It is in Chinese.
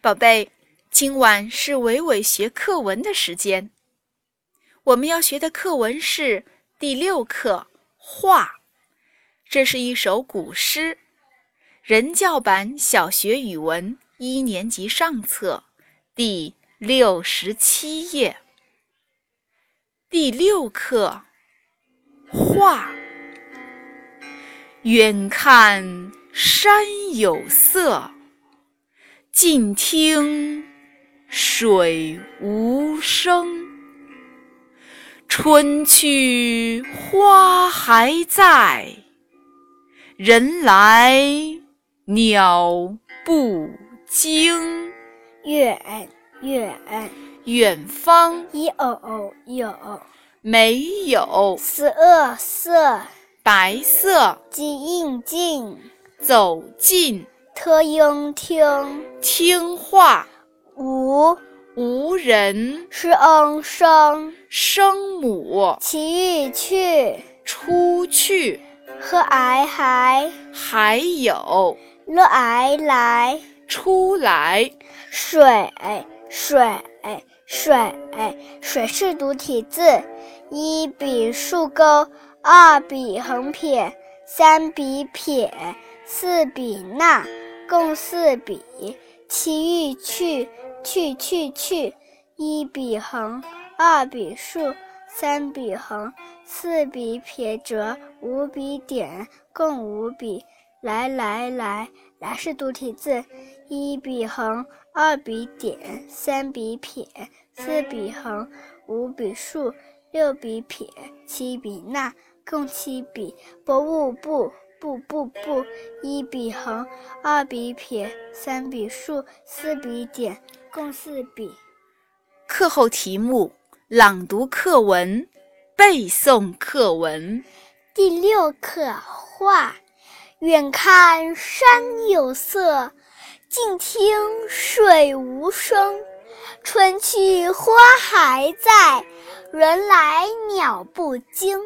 宝贝，今晚是伟伟学课文的时间。我们要学的课文是第六课《画》，这是一首古诗，人教版小学语文一年级上册第六十七页。第六课《画》，远看山有色。近听水无声，春去花还在，人来鸟不惊。远远远方有有没有色色白色，近近走近听听。听话。无无人。声声声母。去去。出去。和挨还还有。了挨来。出来。水水水水是独体字，一笔竖钩，二笔横撇，三笔撇，四笔捺。共四笔，其余去去去去，一笔横，二笔竖，三笔横，四笔撇折，五笔点，共五笔。来来来，来是独体字，一笔横，二笔点，三笔撇，四笔横，五笔竖，六笔撇，七笔捺，共七笔。不不不。不不不，一笔横，二笔撇，三笔竖，四笔点，共四笔。课后题目：朗读课文，背诵课文。第六课画。远看山有色，近听水无声。春去花还在，人来鸟不惊。